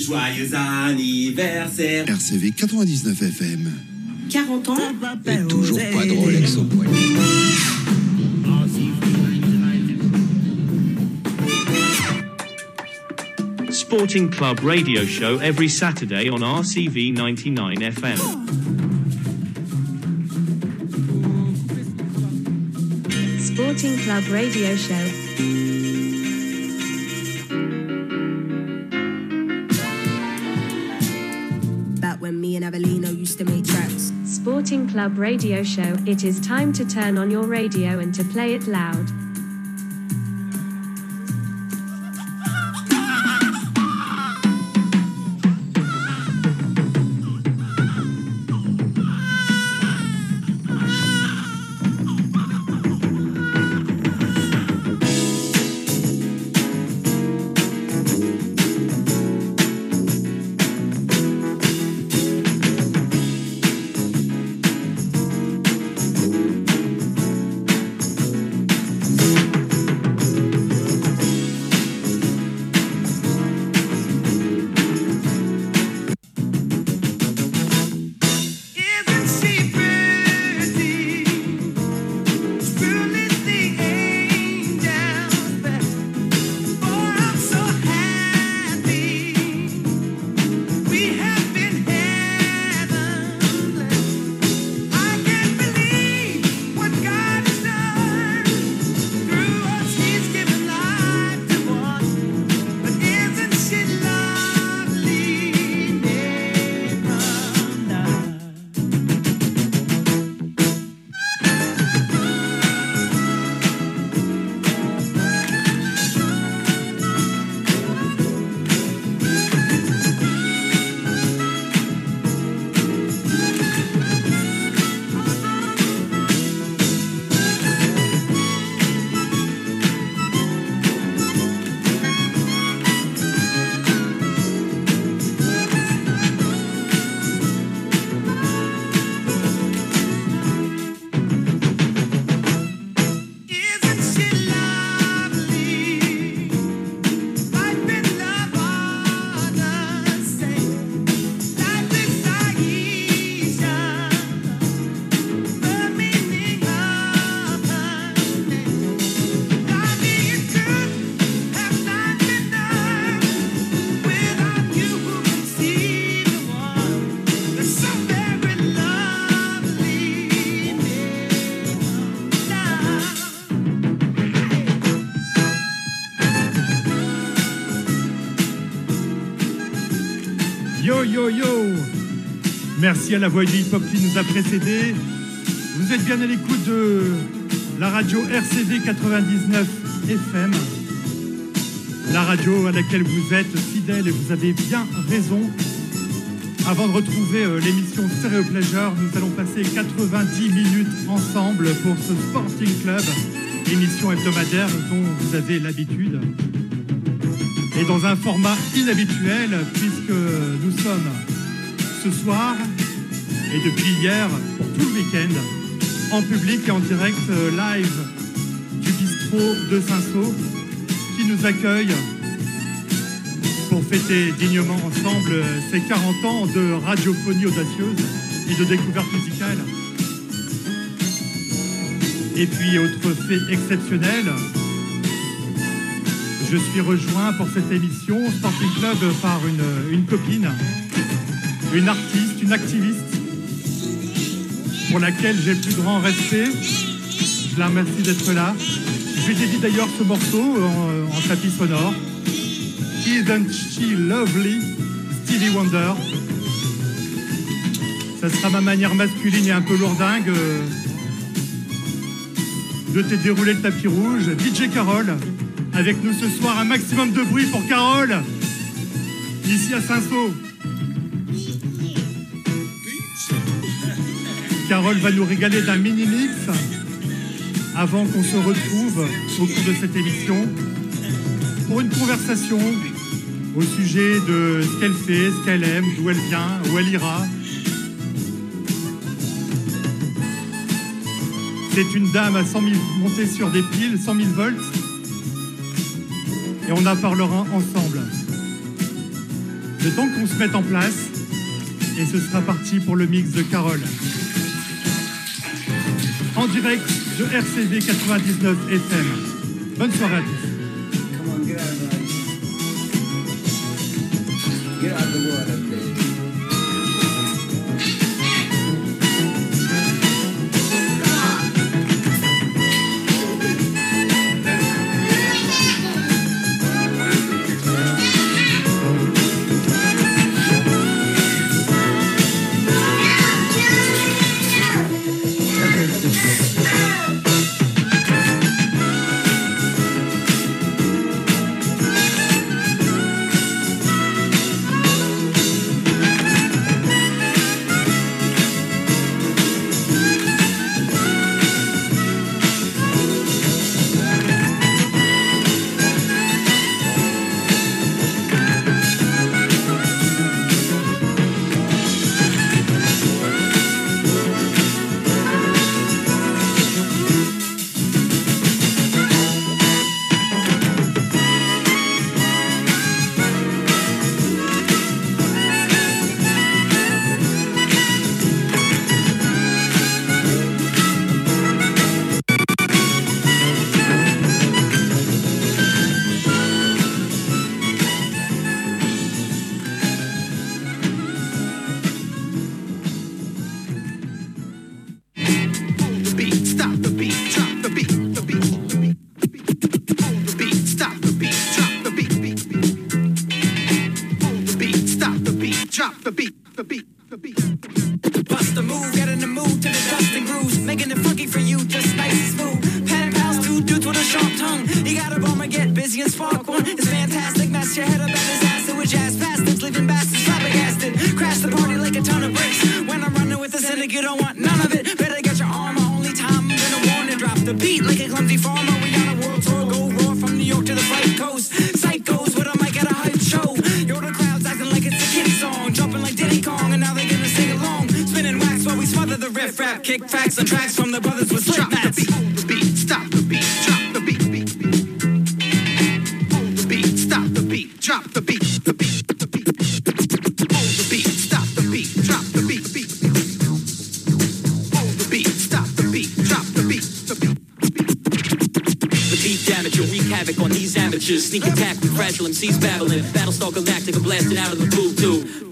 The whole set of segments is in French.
Joyeux anniversaire RCV 99 FM. 40 ans Et toujours pas de Rolex au poignet. Sporting Club radio show every Saturday on RCV 99 FM. Sporting Club Radio Show. Club Radio Show. It is time to turn on your radio and to play it loud. Merci à la voix du hip-hop qui nous a précédés. Vous êtes bien à l'écoute de la radio RCV 99 FM. La radio à laquelle vous êtes fidèles et vous avez bien raison. Avant de retrouver euh, l'émission Stereo Pleasure, nous allons passer 90 minutes ensemble pour ce Sporting Club, émission hebdomadaire dont vous avez l'habitude et dans un format inhabituel puisque nous sommes ce soir et depuis hier pour tout le week-end en public et en direct euh, live du bistrot de Saint-Saul qui nous accueille pour fêter dignement ensemble euh, ces 40 ans de radiophonie audacieuse et de découverte musicale. Et puis, autre fait exceptionnel, je suis rejoint pour cette émission Sporting Club par une copine, une artiste, une activiste, pour laquelle j'ai le plus grand respect. Je la remercie d'être là. Je lui dédie d'ailleurs ce morceau en, en tapis sonore. Isn't she lovely? Stevie Wonder? Ça sera ma manière masculine et un peu lourdingue euh, de te dérouler le tapis rouge. DJ Carole, avec nous ce soir, un maximum de bruit pour Carole, ici à Saint-Saul. Carole va nous régaler d'un mini-mix avant qu'on se retrouve au cours de cette émission pour une conversation au sujet de ce qu'elle fait, ce qu'elle aime, d'où elle vient, où elle ira. C'est une dame à 100 000, montée sur des piles, 100 000 volts. Et on en parlera ensemble. Le temps qu'on se mette en place, et ce sera parti pour le mix de Carole direct de RCV 99 FM. Bonne soirée à tous. Come on, get out of the, get out of the water,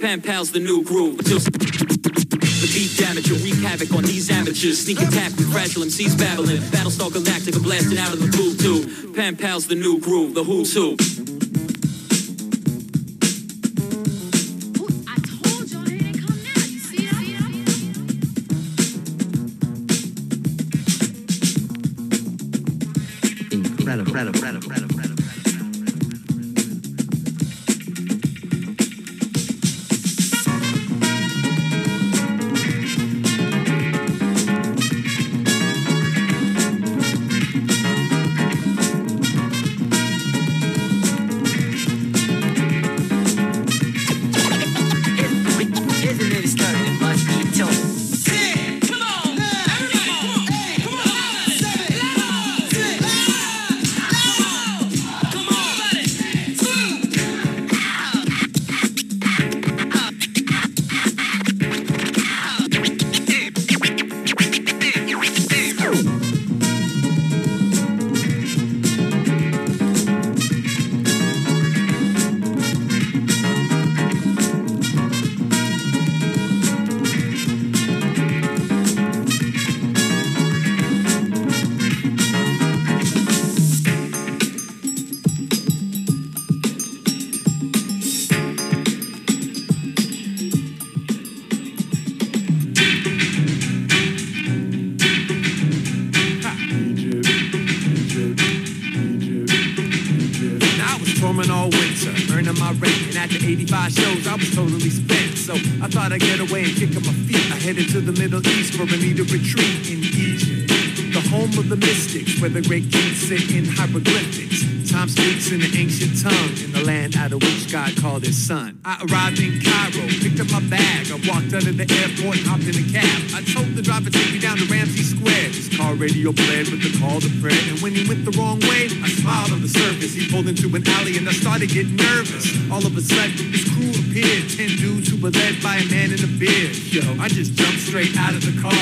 pen pal's the new groove. The deep damage will wreak havoc on these amateurs. Sneak attack with fragile MCs babbling. Battlestar a blasting out of the blue too. Pen pal's the new groove, the who's who. retreat in Egypt, the home of the mystics, where the great kings sit in hieroglyphics. Time speaks in an ancient tongue, in the land out of which God called his son. I arrived in Cairo, picked up my bag. I walked out of the airport, hopped in a cab. I told the driver, take me down to Ramsey Square. His car radio played with the call to prayer. And when he went the wrong way, I smiled on the surface. He pulled into an alley and I started getting nervous. All of a sudden, his crew appeared. Ten dudes who were led by a man in a beard. Yo, I just jumped straight out of the car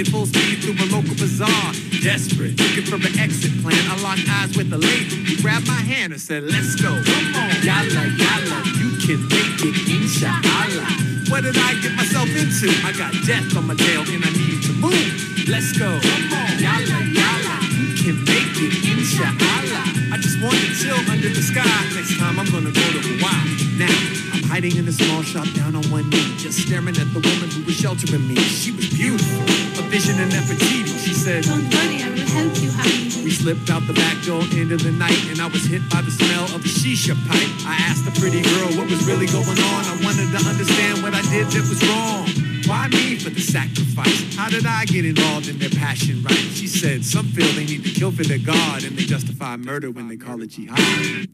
Sprinted full speed through a local bazaar. Desperate, looking for an exit plan. I locked eyes with the lady. He grabbed my hand and said, Let's go. Come on. Yalla, yalla, you can make it, inshallah. What did I get myself into? I got death on my tail and I need to move. Let's go. Come on. Yalla, yalla, you can make it, inshallah. I just want to chill under the sky. Next time I'm gonna go to Hawaii. Now, I'm hiding in a small shop down on one knee, just staring at the woman who was sheltering me. She was out the back door into the night, and I was hit by the smell of the shisha pipe. I asked the pretty girl what was really going on. I wanted to understand what I did that was wrong. Why me for the sacrifice? How did I get involved in their passion right? She said some feel they need to kill for their God, and they justify murder when they call it jihad.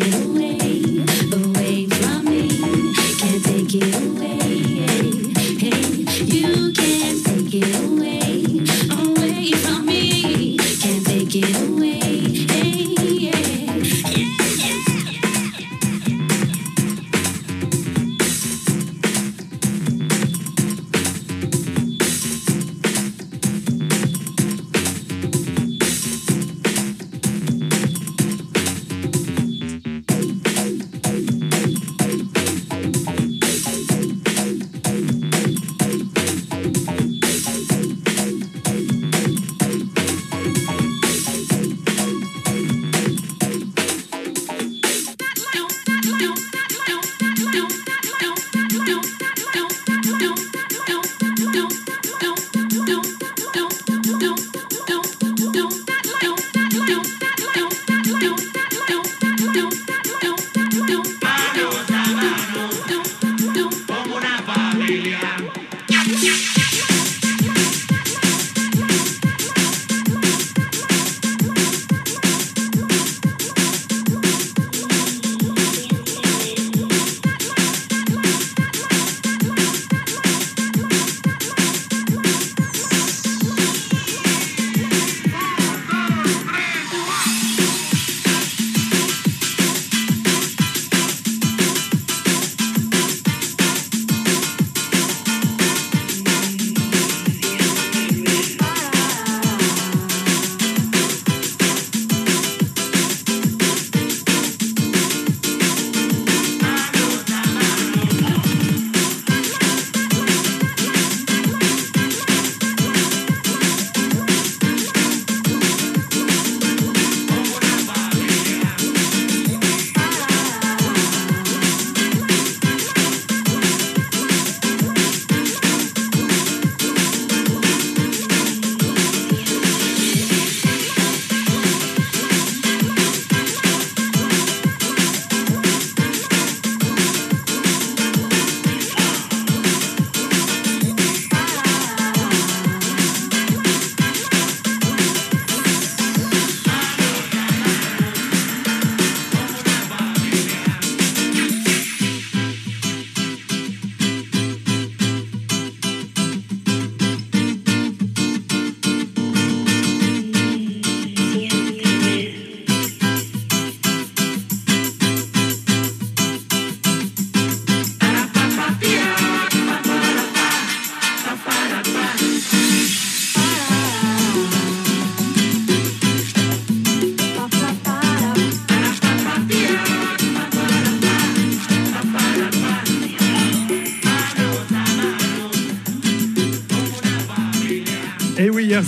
kiss.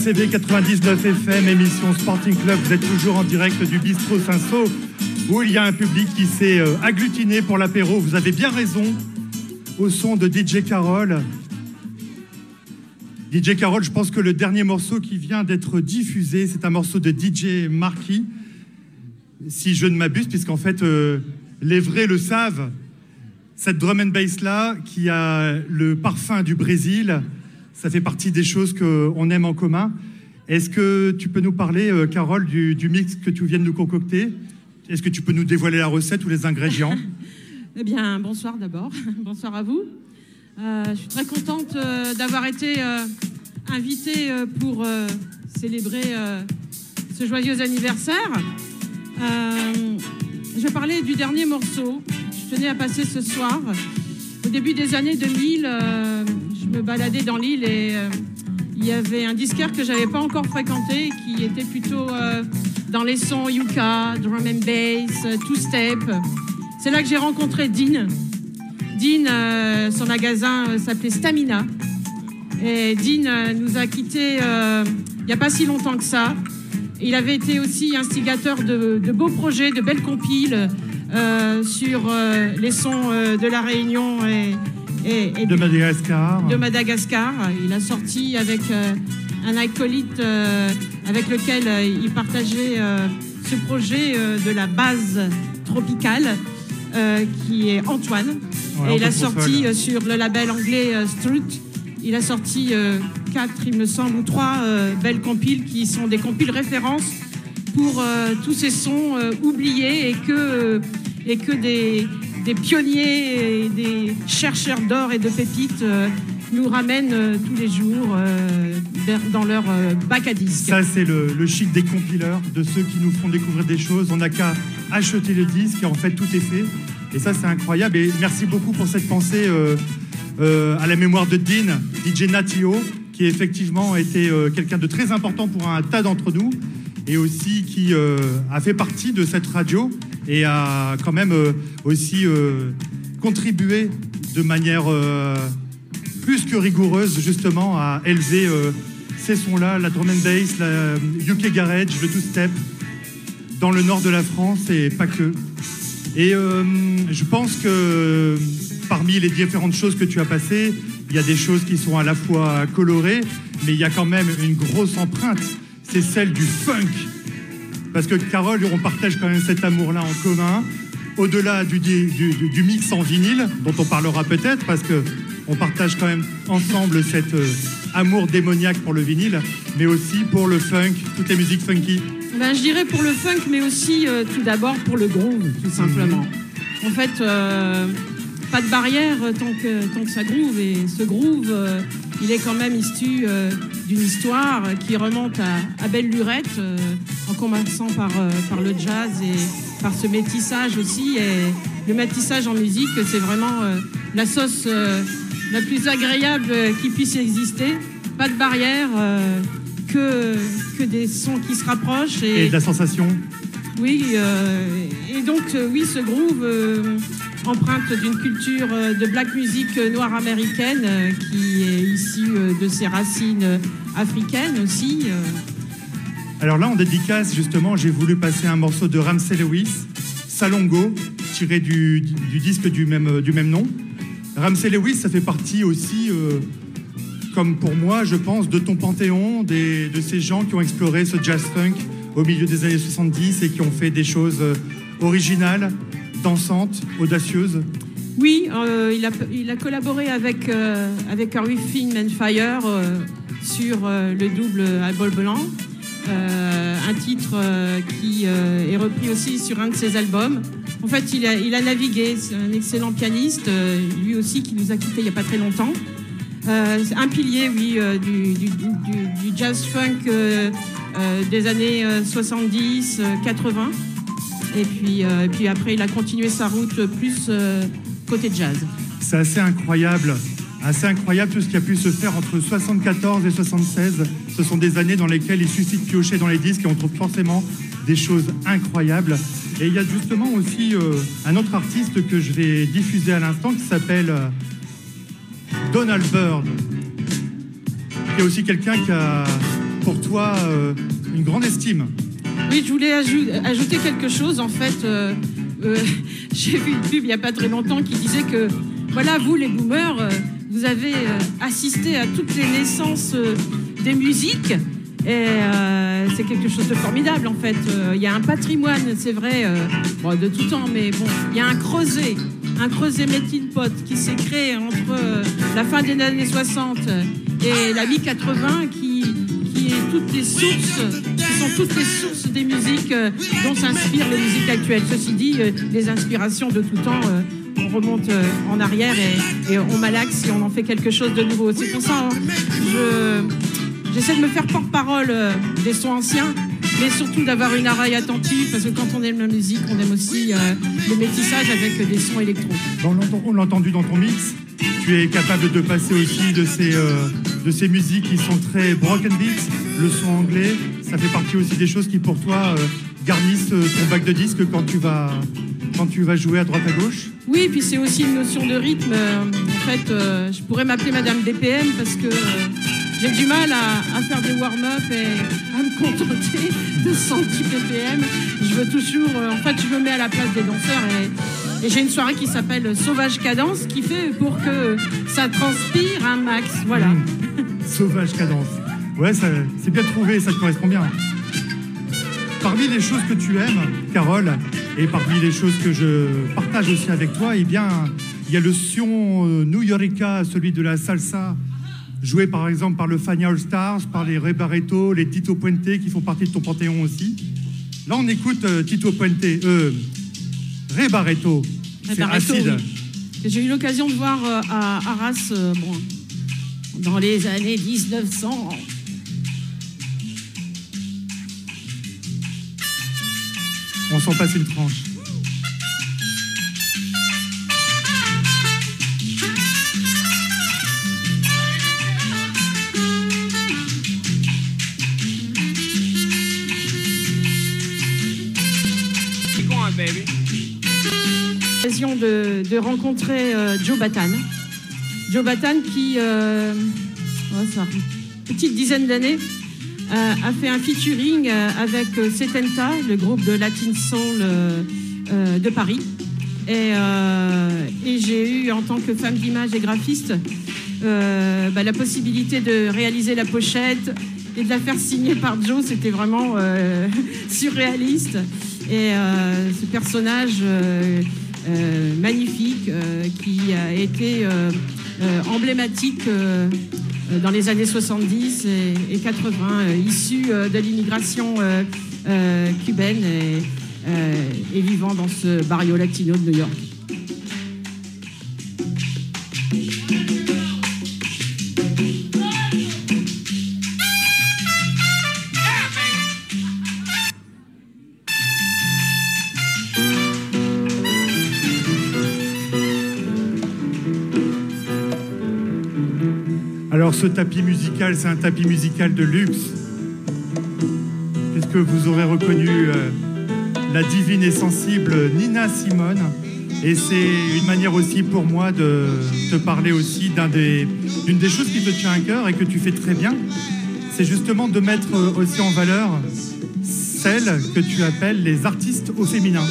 RCV 99 FM, émission Sporting Club, vous êtes toujours en direct du bistrot Saint-Sau, où il y a un public qui s'est euh, agglutiné pour l'apéro. Vous avez bien raison, au son de DJ Carole. DJ Carole, je pense que le dernier morceau qui vient d'être diffusé, c'est un morceau de DJ Marquis, si je ne m'abuse, puisqu'en fait, euh, les vrais le savent. Cette drum and bass là, qui a le parfum du Brésil, ça fait partie des choses qu'on aime en commun. Est-ce que tu peux nous parler, euh, Carole, du, mix que tu viens de nous concocter? Est-ce que tu peux nous dévoiler la recette ou les ingrédients? Eh bien, bonsoir d'abord. bonsoir à vous. Euh, je suis très contente euh, d'avoir été invitée pour célébrer ce joyeux anniversaire. Je parlais du dernier morceau. Je tenais à passer ce soir. Au début des années 2000, euh, je me baladais dans l'île et euh, il y avait un disquaire que j'avais pas encore fréquenté qui était plutôt euh, dans les sons yuka, drum and bass, euh, two step. C'est là que j'ai rencontré Dean. Dean, son magasin s'appelait Stamina. Et Dean nous a quittés il n'y a pas si longtemps que ça. Il avait été aussi instigateur de, beaux projets, de belles compiles sur les sons de la Réunion et, et- et De Madagascar. de Madagascar. Il a sorti avec euh, un acolyte euh, avec lequel euh, il partageait ce projet de la base tropicale qui est Antoine. Ouais, et il a sorti sur le label anglais Strut. Il a sorti quatre, il me semble, ou trois belles compiles qui sont des compiles références pour tous ces sons oubliés et que, et que des, des pionniers et des chercheurs d'or et de pépites euh, nous ramènent euh, tous les jours euh, dans leur bac à disques. Ça, c'est le, le chic des compileurs, de ceux qui nous font découvrir des choses. On n'a qu'à acheter le disque et en fait, tout est fait. Et ça, c'est incroyable. Et merci beaucoup pour cette pensée à la mémoire de Dean, DJ Natio, qui effectivement euh, quelqu'un de très important pour un tas d'entre nous et aussi qui euh, a fait partie de cette radio et a quand même euh, aussi euh, contribué de manière plus que rigoureuse justement à élever ces sons-là, la drum and bass, la UK garage, le two-step dans le nord de la France et pas que. Et je pense que parmi les différentes choses que tu as passées, il y a des choses qui sont à la fois colorées, mais il y a quand même une grosse empreinte. C'est celle du funk. Parce que Carole, on partage quand même cet amour-là en commun. Au-delà du, du- mix en vinyle, dont on parlera peut-être, parce que on partage quand même ensemble cet euh, amour démoniaque pour le vinyle, mais aussi pour le funk, toutes les musiques funky. Ben, je dirais pour le funk, mais aussi euh, tout d'abord pour le groove, tout simplement. En fait, euh, pas de barrière euh, tant que, tant que ça groove. Et ce groove, euh, il est quand même issu euh, d'une histoire qui remonte à, à Belle Lurette, euh, en commençant par, par le jazz et par ce métissage aussi. Et le métissage en musique, c'est vraiment la sauce la plus agréable qui puisse exister. Pas de barrière. que, que des sons qui se rapprochent. Et de la sensation. Oui, et donc oui, ce groove empreinte d'une culture euh, de black music euh, noire américaine euh, qui est issue de ses racines africaines aussi. Alors là, en dédicace, justement, j'ai voulu passer un morceau de Ramsey Lewis, Salongo, tiré du, disque du même, du même nom. Ramsey Lewis, ça fait partie aussi, comme pour moi, je pense, de ton panthéon, des- de ces gens qui ont exploré ce jazz funk au milieu des années 70 et qui ont fait des choses originales, dansantes, audacieuses. Oui, euh, il, a, il a collaboré avec, euh, Finn Fire euh, sur euh, le double album blanc. Euh, un titre qui est repris aussi sur un de ses albums. En fait, il a, il a navigué, c'est un excellent pianiste, lui aussi qui nous a quittés il n'y a pas très longtemps. Un pilier, oui, du, du- du- jazz funk des années euh, 70, euh, 80. Et puis, euh, et puis après, il a continué sa route plus euh, côté jazz. C'est assez incroyable, assez incroyable tout ce qui a pu se faire entre 74 et 76. Ce sont des années dans lesquelles il suffit de piocher dans les disques et on trouve forcément des choses incroyables. Et il y a justement aussi euh, un autre artiste que je vais diffuser à l'instant qui s'appelle Donald Byrd, qui est aussi quelqu'un qui a pour toi une grande estime. Je voulais ajou- ajouter quelque chose. En fait, euh, euh, j'ai vu une pub il n'y a pas très longtemps qui disait que, voilà, vous les boomers, euh, vous avez assisté à toutes les naissances des musiques. Et c'est quelque chose de formidable en fait. Il y a un patrimoine, c'est vrai, de tout temps, mais bon, il y a un creuset, un creuset melting pot qui s'est créé entre la fin des années 60 et la mi-80 qui, qui est toutes les sources, qui sont toutes les sources des musiques euh, dont s'inspirent les musiques actuelles. Ceci dit, euh, les inspirations de tout temps, euh, on remonte en arrière et, et on malaxe et on en fait quelque chose de nouveau. C'est pour ça hein, je j'essaie de me faire porte-parole des sons anciens, mais surtout d'avoir une oreille attentive parce que quand on aime la musique, on aime aussi euh, le métissage avec des sons électro. Bon, on l'a entendu dans ton mix. Tu es capable de passer aussi de ces, euh, de ces musiques qui sont très broken beats, le son anglais. Ça fait partie aussi des choses qui, pour toi, euh, garnissent ton bac de disques quand tu vas, quand tu vas jouer à droite à gauche. Oui, puis c'est aussi une notion de rythme. En fait, euh, je pourrais m'appeler Madame BPM parce que euh, j'ai du mal à, faire des warm-up et à me contenter de 110 BPM. Je veux toujours, euh, en fait, je me mets à la place des danseurs et, j'ai une soirée qui s'appelle Sauvage Cadence qui fait pour que ça transpire un max. Voilà. Sauvage cadence. Ouais, c'est bien trouvé, ça te correspond bien. Parmi les choses que tu aimes, Carole, et parmi les choses que je partage aussi avec toi, eh bien, il y a le son euh, New Yorika, celui de la salsa, joué par exemple par le Fania All Stars, par les Ray Barreto, les Tito Puente qui font partie de ton panthéon aussi. Là, on écoute euh, Tito Puente, euh, Ray Barreto. C'est acide. oui. J'ai eu l'occasion de voir euh, à Arras euh, bon, dans les années 1900. On s'en passe une tranche. De, rencontrer euh, Joe Batan. Joe Batan qui, euh, oh, une petite dizaine d'années, euh, a fait un featuring euh, avec Setenta, le groupe de Latin Soul de Paris. Et, j'ai eu, en tant que femme d'image et graphiste, bah, la possibilité de réaliser la pochette et de la faire signer par Joe. C'était vraiment surréaliste. Et ce personnage euh, magnifique euh, qui a été euh, emblématique dans les années 70 et, et 80, euh, issu de l'immigration cubaine et vivant dans ce barrio latino de New York. Ce tapis musical, c'est un tapis musical de luxe. Puisque vous aurez reconnu euh, la divine et sensible Nina Simone. Et c'est une manière aussi pour moi de te parler aussi des- d'une des, choses qui te tient à cœur et que tu fais très bien. C'est justement de mettre euh, aussi en valeur celles que tu appelles les artistes au féminin.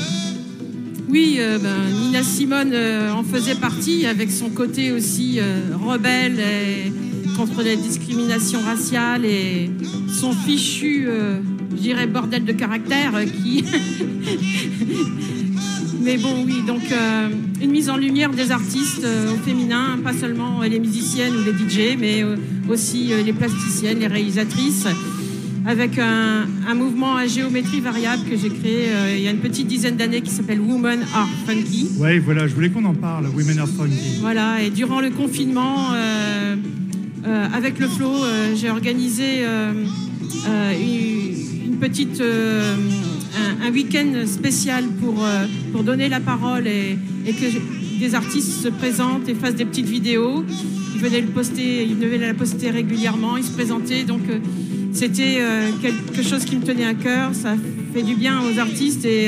Oui, euh, ben, Nina Simone en faisait partie avec son côté aussi rebelle et contre la discrimination raciale et son fichu, euh, je dirais, bordel de caractère euh, qui... Mais bon, oui, donc euh, une mise en lumière des artistes euh, au féminin, pas seulement les musiciennes ou les DJ, mais aussi les plasticiennes, les réalisatrices, avec un, un mouvement à géométrie variable que j'ai créé il y a une petite dizaine d'années qui s'appelle Women Are Funky. Ouais, voilà, je voulais qu'on en parle, Women Are Funky. Voilà, et durant le confinement, euh, avec le Flow, euh, j'ai organisé euh, une, petite, un, week-end spécial pour, pour donner la parole et, que des artistes se présentent et fassent des petites vidéos. Ils venaient le poster, ils venaient la poster régulièrement, ils se présentaient. Donc c'était quelque chose qui me tenait à cœur. Ça fait du bien aux artistes et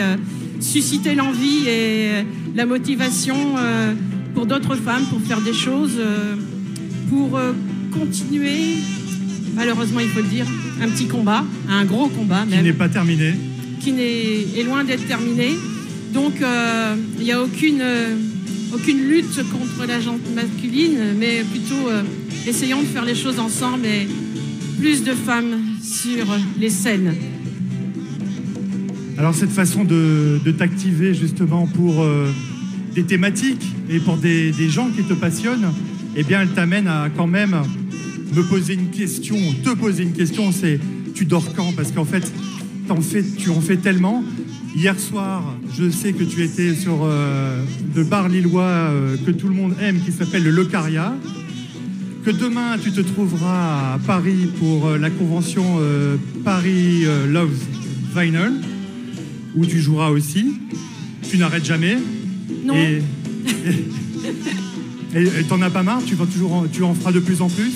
susciter l'envie et la motivation pour d'autres femmes pour faire des choses, pour continuer, malheureusement il faut le dire, un petit combat, un gros combat Qui même n'est pas terminé. qui n'est- est loin d'être terminé. Donc euh, il n'y a aucune, euh, aucune lutte contre la gente masculine, mais plutôt euh, essayons de faire les choses ensemble et plus de femmes sur les scènes. Alors cette façon de, de t'activer justement pour euh, des thématiques et pour des, des gens qui te passionnent, eh bien elle t'amène à quand même me poser une question, te poser une question, c'est tu dors quand? Parce qu'en fait, fais, tu en fais tellement. Hier soir, je sais que tu étais sur euh, le bar lillois euh, que tout le monde aime qui s'appelle le Locaria. Que demain, tu te trouveras à Paris pour euh, la convention euh, Paris Loves Vinyl où tu joueras aussi. Tu n'arrêtes jamais. Non. Et t'en as pas marre? Tu vas toujours, en- tu en feras de plus en plus?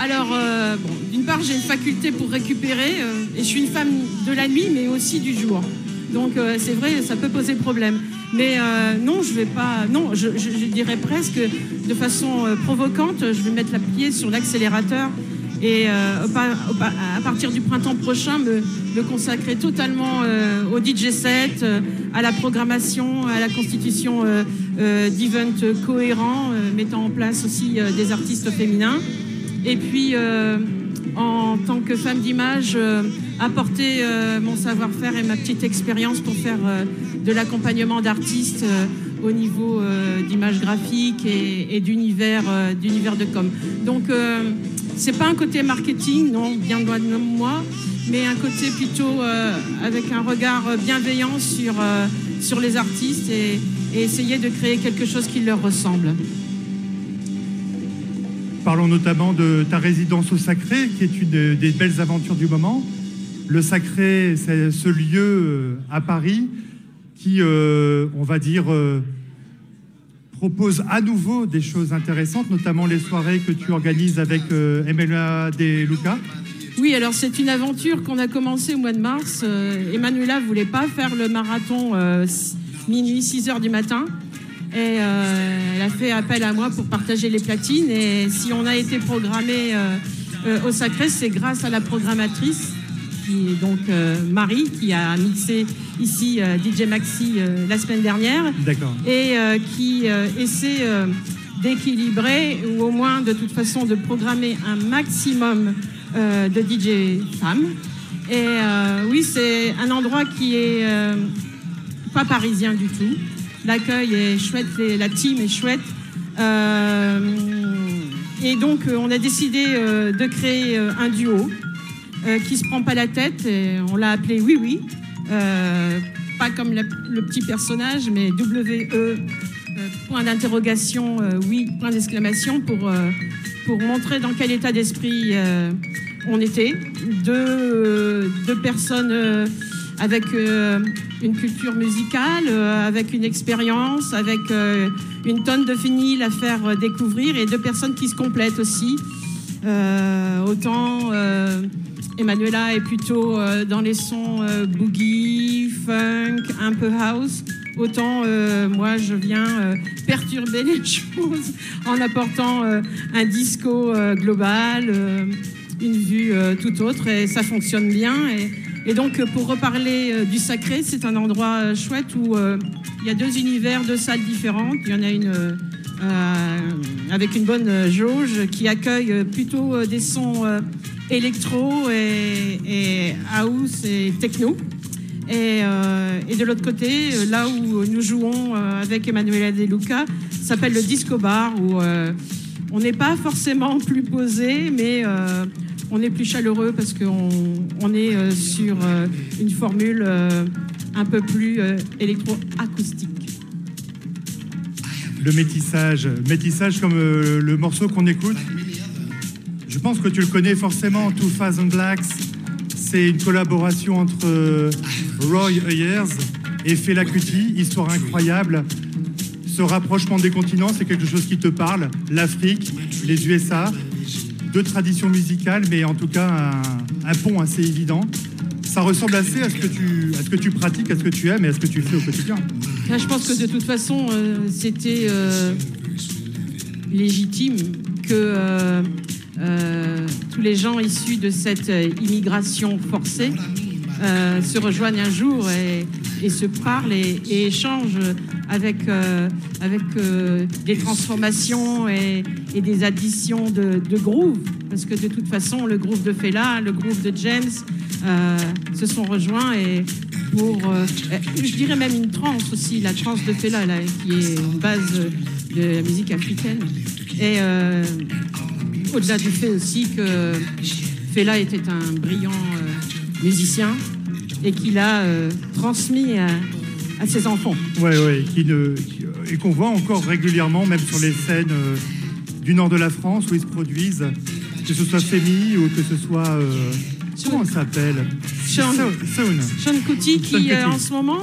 Alors, euh, bon, d'une part, j'ai une faculté pour récupérer, euh, et je suis une femme de la nuit, mais aussi du jour. Donc, euh, c'est vrai, ça peut poser problème. Mais euh, non, je vais pas. Non, je, je- je dirais presque de façon euh, provocante, je vais mettre la pied sur l'accélérateur et euh, à partir du printemps prochain, me, me consacrer totalement au DJ set, à la programmation, à la constitution d'events cohérents, mettant en place aussi des artistes féminins. Et puis, euh, en tant que femme d'image, euh, apporter euh, mon savoir-faire et ma petite expérience pour faire de l'accompagnement d'artistes au niveau d'image graphique et, d'univers d'univers de com. Donc, c'est pas un côté marketing, non, bien loin de moi, mais un côté plutôt avec un regard bienveillant sur, sur les artistes et essayer de créer quelque chose qui leur ressemble. Parlons notamment de ta résidence au Sacré, qui est une de- des belles aventures du moment. Le Sacré, c'est ce lieu euh, à Paris qui, euh, on va dire, euh, propose à nouveau des choses intéressantes, notamment les soirées que tu organises avec Emanuela De Luca. Oui, alors c'est une aventure qu'on a commencée au mois de mars. Emmanuela voulait pas faire le marathon minuit 6 heures du matin. Et euh, elle a fait appel à moi pour partager les platines. Et si on a été programmé euh, euh, au Sacré, c'est grâce à la programmatrice, qui est donc euh, Marie, qui a mixé ici euh, DJ Maxi euh, la semaine dernière D'accord. et qui essaie d'équilibrer ou au moins de toute façon de programmer un maximum de DJ femmes. Et oui, c'est un endroit qui est pas parisien du tout. L'accueil est chouette, la team est chouette. Euh, et donc, euh, on a décidé euh, de créer un duo qui se prend pas la tête. On l'a appelé Oui Oui. Pas comme le petit personnage, mais W-E, point d'interrogation, oui, point d'exclamation, pour, montrer dans quel état d'esprit on était. Deux, personnes avec euh, une culture musicale, euh, avec une expérience, avec euh, une tonne de vinyle à faire découvrir et deux personnes qui se complètent aussi. Autant Emanuela est plutôt dans les sons boogie, funk, un peu house. Autant moi je viens perturber les choses en apportant un disco global, une vue tout autre et ça fonctionne bien. Et donc euh, pour reparler euh, du sacré, c'est un endroit euh, chouette où il y a deux univers, deux salles différentes. Il y en a une avec une bonne jauge qui accueille plutôt des sons électro et, house et techno. Et, de l'autre côté, là où nous jouons avec Emanuela De Luca, s'appelle le Disco Bar, où on n'est pas forcément plus posé, mais on est plus chaleureux parce qu'on on est euh, sur euh, une formule euh, un peu plus électro-acoustique. Le métissage. Métissage comme le morceau qu'on écoute. Je pense que tu le connais forcément, Two Thousand Blacks. C'est une collaboration entre Roy Ayers et Fela Kuti, histoire incroyable. Ce rapprochement des continents, c'est quelque chose qui te parle. L'Afrique, les USA, deux traditions musicales, mais en tout cas un, pont assez évident. Ça ressemble assez à ce, que tu, pratiques, à ce que tu aimes et à ce que tu fais au quotidien. Je pense que de toute façon, euh, c'était euh, légitime que euh, tous les gens issus de cette immigration forcée se rejoignent un jour et se parlent et, et échangent avec, euh, avec euh, des transformations et, des additions de, de. Parce que de toute façon, le groove de Fela, le groove de James euh, se sont rejoints et pour, je dirais même une trance aussi, la trance de Fela, qui est une base de la musique africaine. Et au-delà du fait aussi que Fela était un brillant musicien et qu'il a euh, transmis à, à ses enfants. Qui ne, qui- euh, et qu'on voit encore régulièrement, même sur les scènes euh, du nord de la France où ils se produisent, que ce soit Femi ou que ce soit. euh, comment s'appelle? Sean. Sean Sean qui, en ce moment,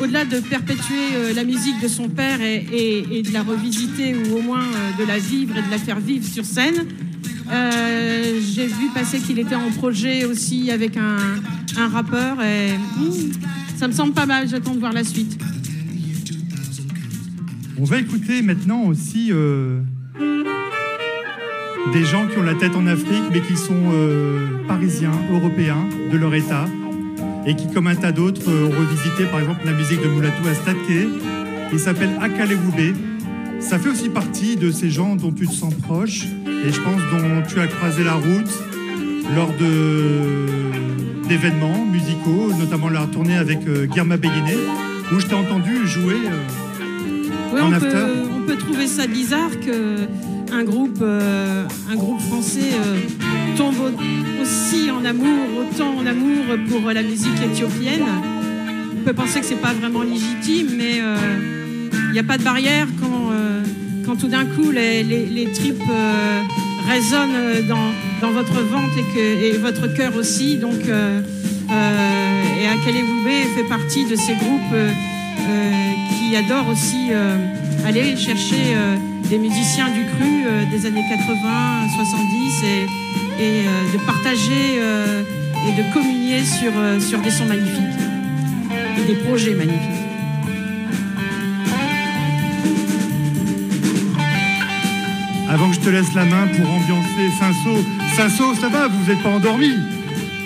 au-delà de perpétuer la musique de son père et, et- et de la revisiter ou au moins de la vivre et de la faire vivre sur scène, euh, j'ai vu passer qu'il était en projet aussi avec un, rappeur et hmm, ça me semble pas mal, j'attends de voir la suite. On va écouter maintenant aussi euh, des gens qui ont la tête en Afrique, mais qui sont euh, parisiens, européens, de leur état, et qui, comme un tas d'autres, ont revisité par exemple la musique de Moulatou à Statke. Il s'appelle Akalewoube. Ça fait aussi partie de ces gens dont tu te sens proche, et je pense dont tu as croisé la route lors de d'événements musicaux, notamment la tournée avec euh, Guerma Béguiné, où je t'ai entendu jouer. euh, Oui, En on after peut, on peut trouver ça bizarre que un groupe, euh, un groupe français euh, tombe au- aussi en amour, autant en amour pour la musique éthiopienne. On peut penser que c'est pas vraiment légitime, mais euh, il n'y a pas de barrière quand, quand tout d'un coup les, tripes euh, résonnent dans, votre ventre et, que, votre cœur aussi. Donc, euh, euh, et Akele Woubé fait partie de ces groupes qui adorent aussi aller chercher des musiciens du cru des années 80, 70 et, de partager et de communier sur, sur des sons magnifiques et des projets magnifiques. Avant que je te laisse la main pour ambiancer Saint-Saul. Saint-Saul, ça va, vous n'êtes pas endormi?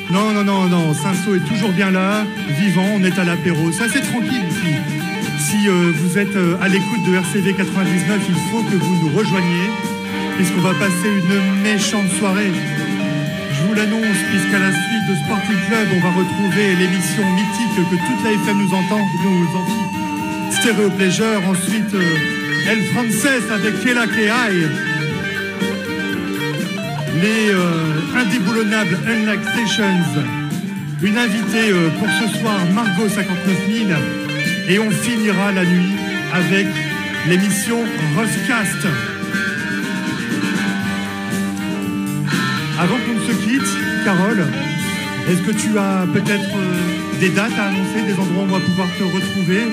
Non, non, non, non, Saint-Saul est toujours bien là, vivant, on est à l'apéro, c'est assez tranquille ici. Si euh, vous êtes euh, à l'écoute de RCV 99, il faut que vous nous rejoigniez, puisqu'on va passer une méchante soirée. Je vous l'annonce, puisqu'à la suite de Sporting Club, on va retrouver l'émission mythique que toute la FM nous entend, nous envie. Stéréo Pleasure, ensuite euh, El Frances avec Kela Keai. Les euh, indéboulonnables Unlike Sessions. Une invitée euh, pour ce soir, Margot 59 000. Et on finira la nuit avec l'émission Roughcast. Avant qu'on ne se quitte, Carole, est-ce que tu as peut-être euh, des dates à annoncer, des endroits où on va pouvoir te retrouver,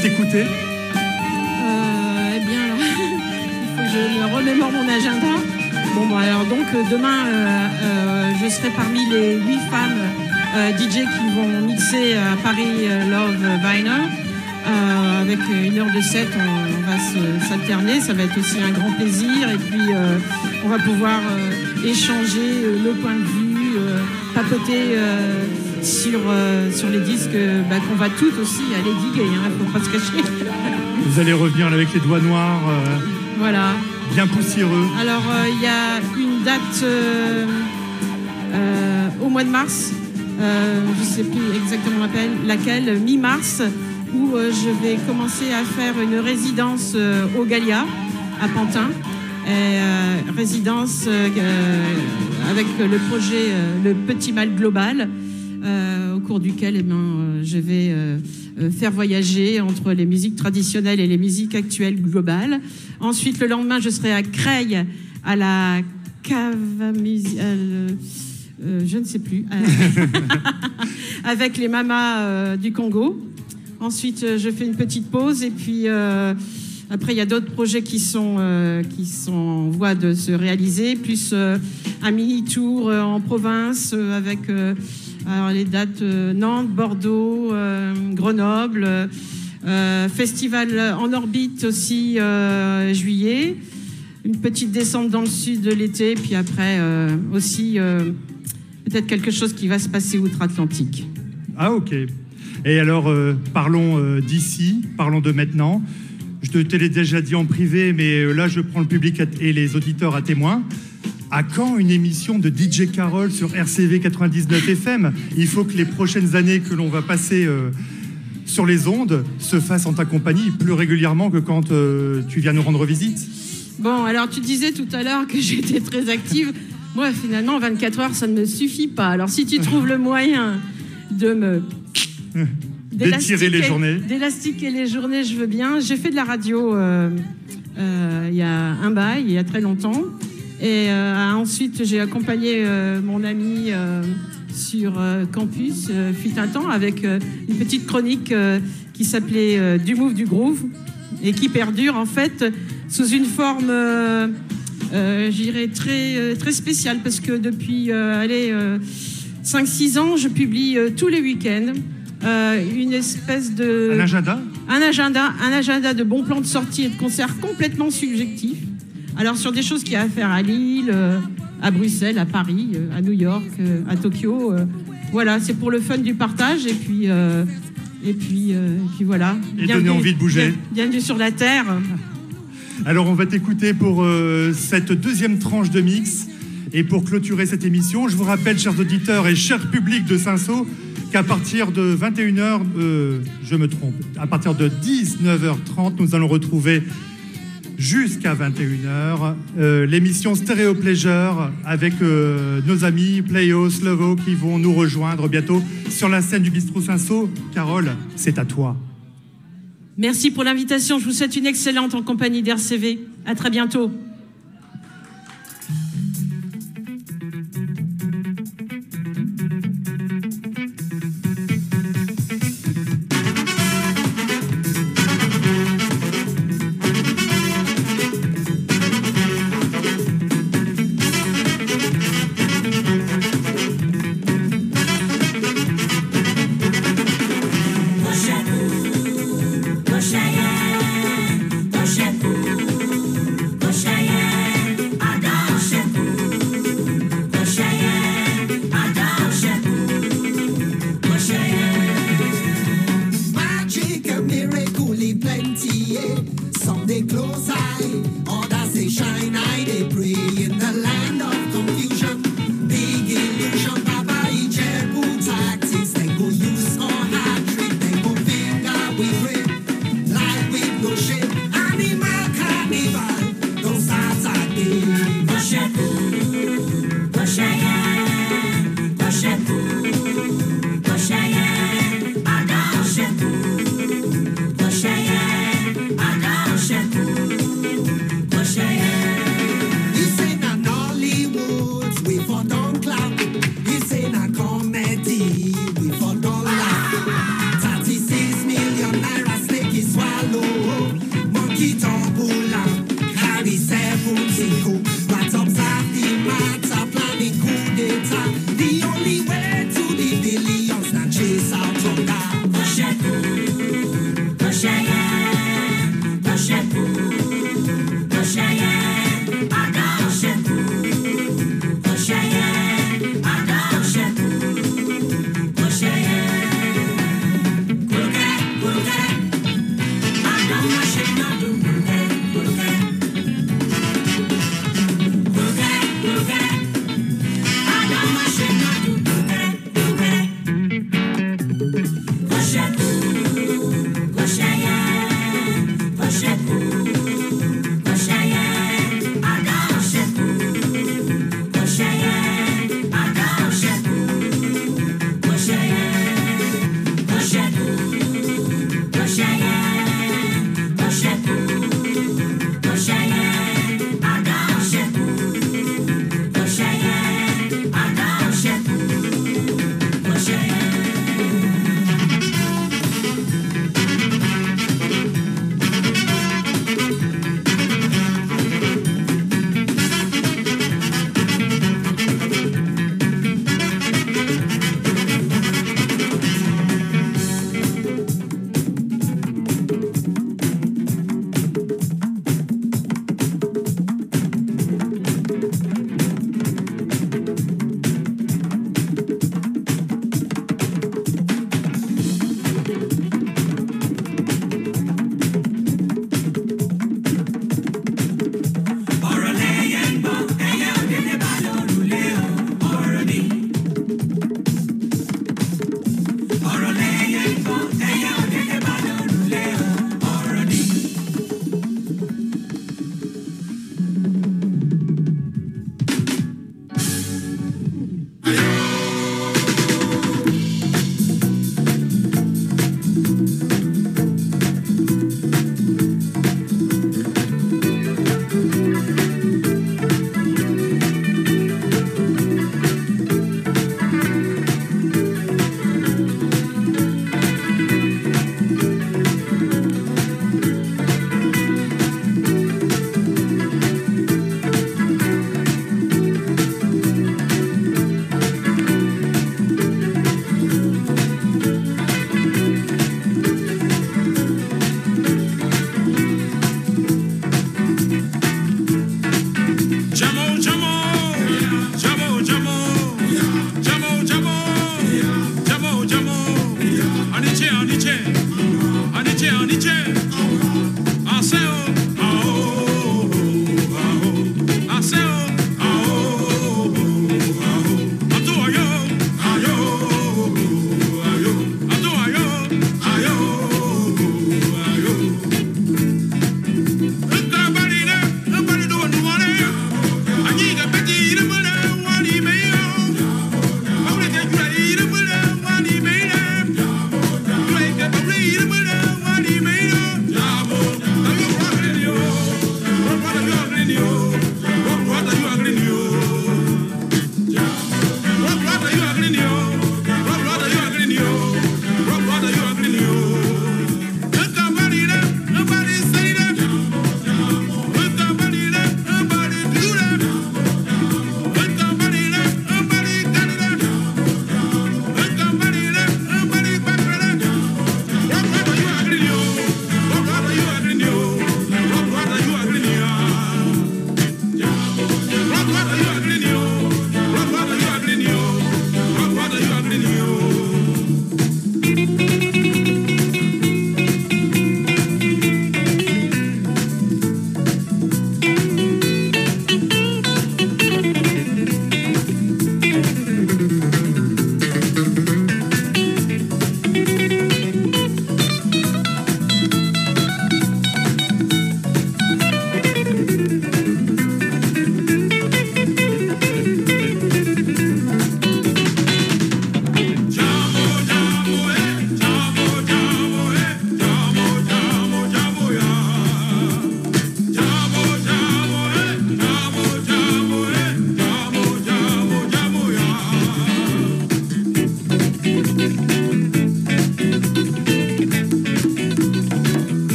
t'écouter? Euh, eh bien, alors, il faut que je remémore mon agenda. Bon, bon, alors donc euh, demain, euh, euh, je serai parmi les huit femmes euh, DJ qui vont mixer à Paris Love Vinyl. Avec une heure de set, on, on va s'alterner. Ça va être aussi un grand plaisir. Et puis, on va pouvoir échanger nos points de vue, papoter sur, sur les disques bah, qu'on va toutes aussi aller diguer. Il ne faut pas se cacher. Vous allez revenir avec les doigts noirs, voilà. Bien poussiéreux. Alors, euh, il y a une date euh, euh, au mois de mars, je ne sais plus exactement laquelle, mi-mars, où je vais commencer à faire une résidence au Galia, à Pantin. Résidence avec le projet Le Petit Mal Global, au cours duquel eh ben, je vais faire voyager entre les musiques traditionnelles et les musiques actuelles globales. Ensuite, le lendemain, je serai à Creil, à la cave à musi- euh, euh, je ne sais plus, euh, avec les mamas euh, du Congo. Ensuite, euh, je fais une petite pause et puis euh, après, il y a d'autres projets qui sont, euh, qui sont en voie de se réaliser, plus euh, un mini-tour euh, en province euh, avec euh, alors, les dates euh, Nantes, Bordeaux, euh, Grenoble, euh, festival en orbite aussi juillet, une petite descente dans le sud de l'été, puis après aussi peut-être quelque chose qui va se passer outre-Atlantique. Ah ok. Et alors, parlons d'ici, parlons de maintenant. Je te l'ai déjà dit en privé, mais là, je prends le public et les auditeurs à témoin. À quand une émission de DJ Carole sur RCV 99 FM Il faut que les prochaines années que l'on va passer euh, sur les ondes se fassent en ta compagnie plus régulièrement que quand euh, tu viens nous rendre visite. Bon, alors tu disais tout à l'heure que j'étais très active. Moi, finalement, 24 heures, ça ne me suffit pas. Alors si tu trouves le moyen de me... D'étirer les journées. D'élastiquer les journées, je veux bien. J'ai fait de la radio euh, il y a un bail, il y a très longtemps. Et euh, ensuite, j'ai accompagné euh, mon ami euh, sur euh, campus, euh, fut un temps, avec euh, une petite chronique euh, qui s'appelait euh, Du Move, du Groove, et qui perdure en fait sous une forme, euh, euh, je dirais, très, très spéciale, parce que depuis euh, allez, euh, 5-6 ans, je publie euh, tous les week-ends euh, une espèce de... Un agenda? Un agenda, un agenda de bons plans de sortie et de concerts complètement subjectifs. Alors sur des choses qu'il y a à faire à Lille, euh, à Bruxelles, à Paris, euh, à New York, euh, à Tokyo. voilà, c'est pour le fun du partage et puis et puis euh, et puis voilà. Et donner envie de bouger. bien- Bienvenue sur la terre. Alors on va t'écouter pour euh, cette deuxième tranche de mix. Et pour clôturer cette émission, je vous rappelle, chers auditeurs et chers publics de Saint-Saul, qu'à partir de 21h, euh, je me trompe, à partir de 19h30, nous allons retrouver jusqu'à 21h euh, l'émission Stéréo Pleasure avec euh, nos amis Playo, Slovo qui vont nous rejoindre bientôt sur la scène du bistrot Saint-Saul. Carole, c'est à toi. Merci pour l'invitation. Je vous souhaite une excellente en compagnie d'RCV. À très bientôt.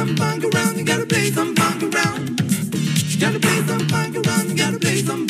some funk around, you gotta play some funk around. You gotta play some funk around, you gotta play some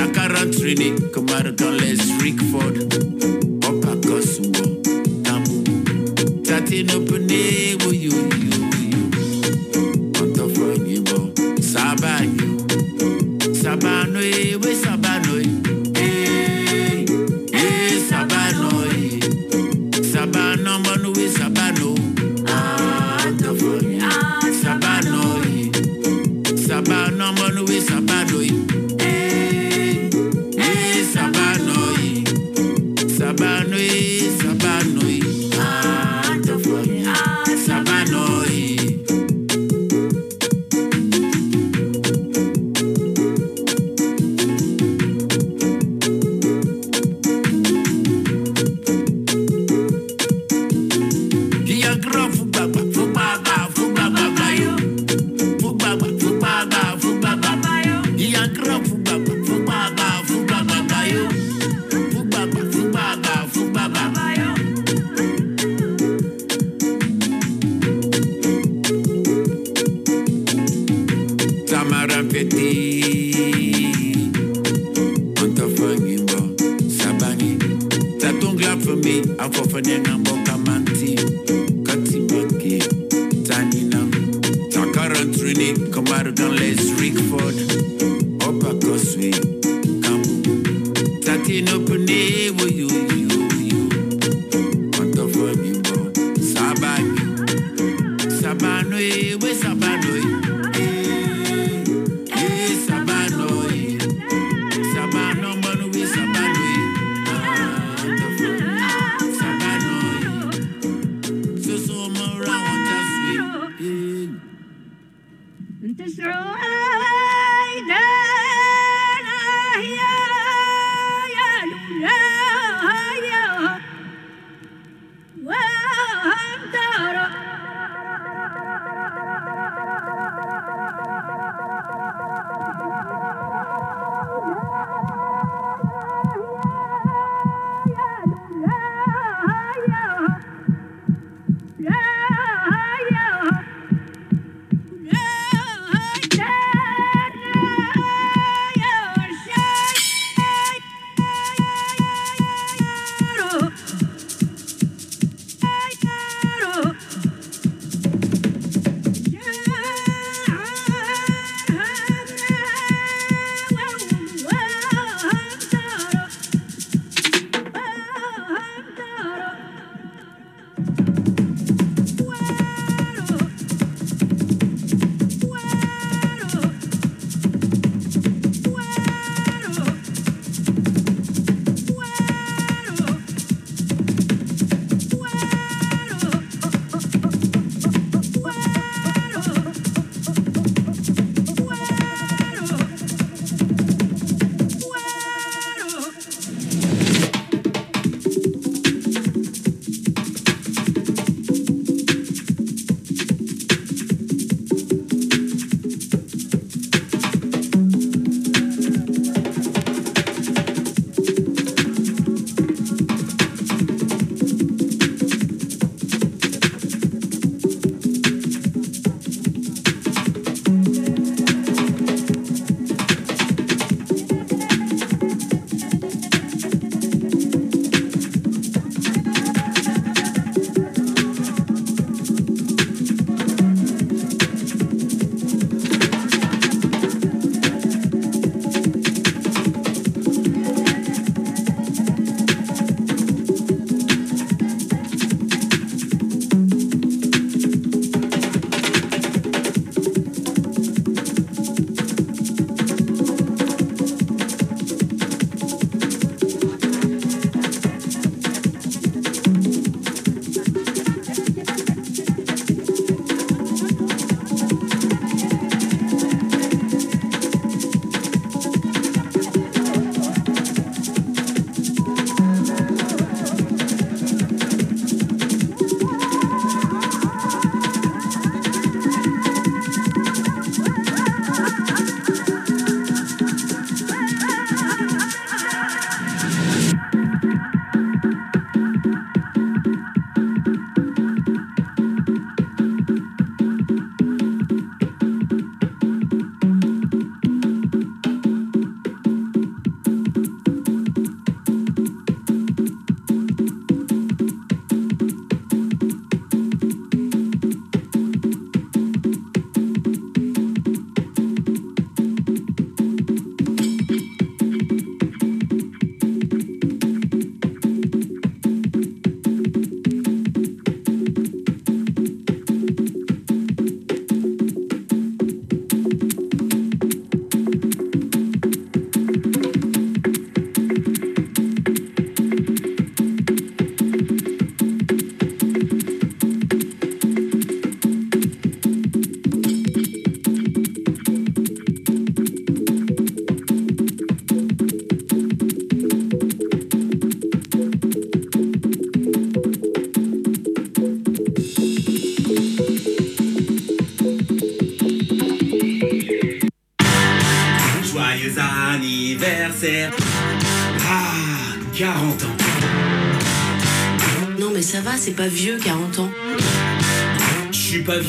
Sakara Trini, Kamara Dollars, Rickford, Opa Gosuo, Tamu, Tatin Open, eh, will oh, you?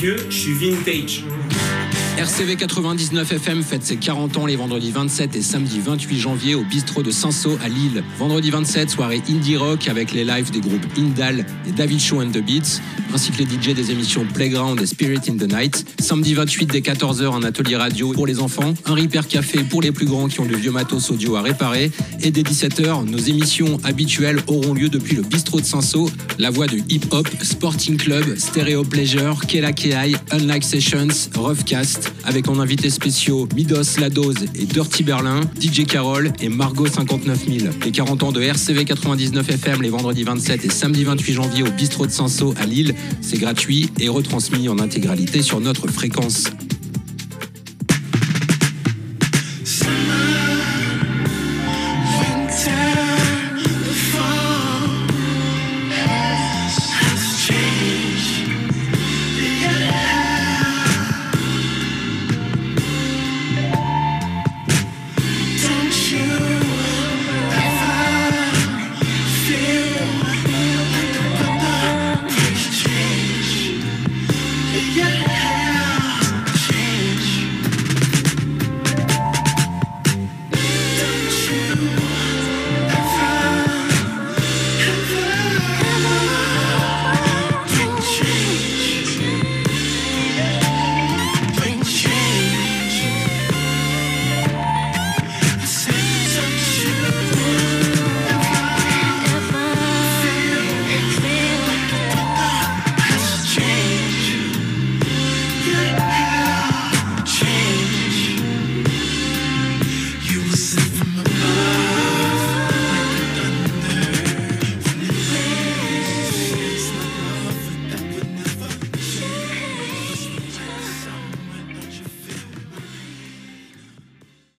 Je suis vintage. RCV 99 FM fête ses 40 ans les vendredis 27 et samedi 28 janvier au bistrot de Sanso à Lille. Vendredi 27, soirée indie rock avec les lives des groupes Indal et David Show and the Beats, ainsi que les DJ des émissions Playground et Spirit in the Night. Samedi 28 dès 14h, un atelier radio pour les enfants, un Repair Café pour les plus grands qui ont du vieux matos audio à réparer. Et dès 17h, nos émissions habituelles auront lieu depuis le bistrot de Sanso, la voix du hip-hop, Sporting Club, Stereo Pleasure, Kela Unlike Sessions, Roughcast, avec en invités spéciaux Midos La Dose et Dirty Berlin, DJ Carol et Margot 59000. Les 40 ans de RCV 99 FM les vendredis 27 et samedi 28 janvier au bistrot de Sanso à Lille, c'est gratuit et retransmis en intégralité sur notre fréquence.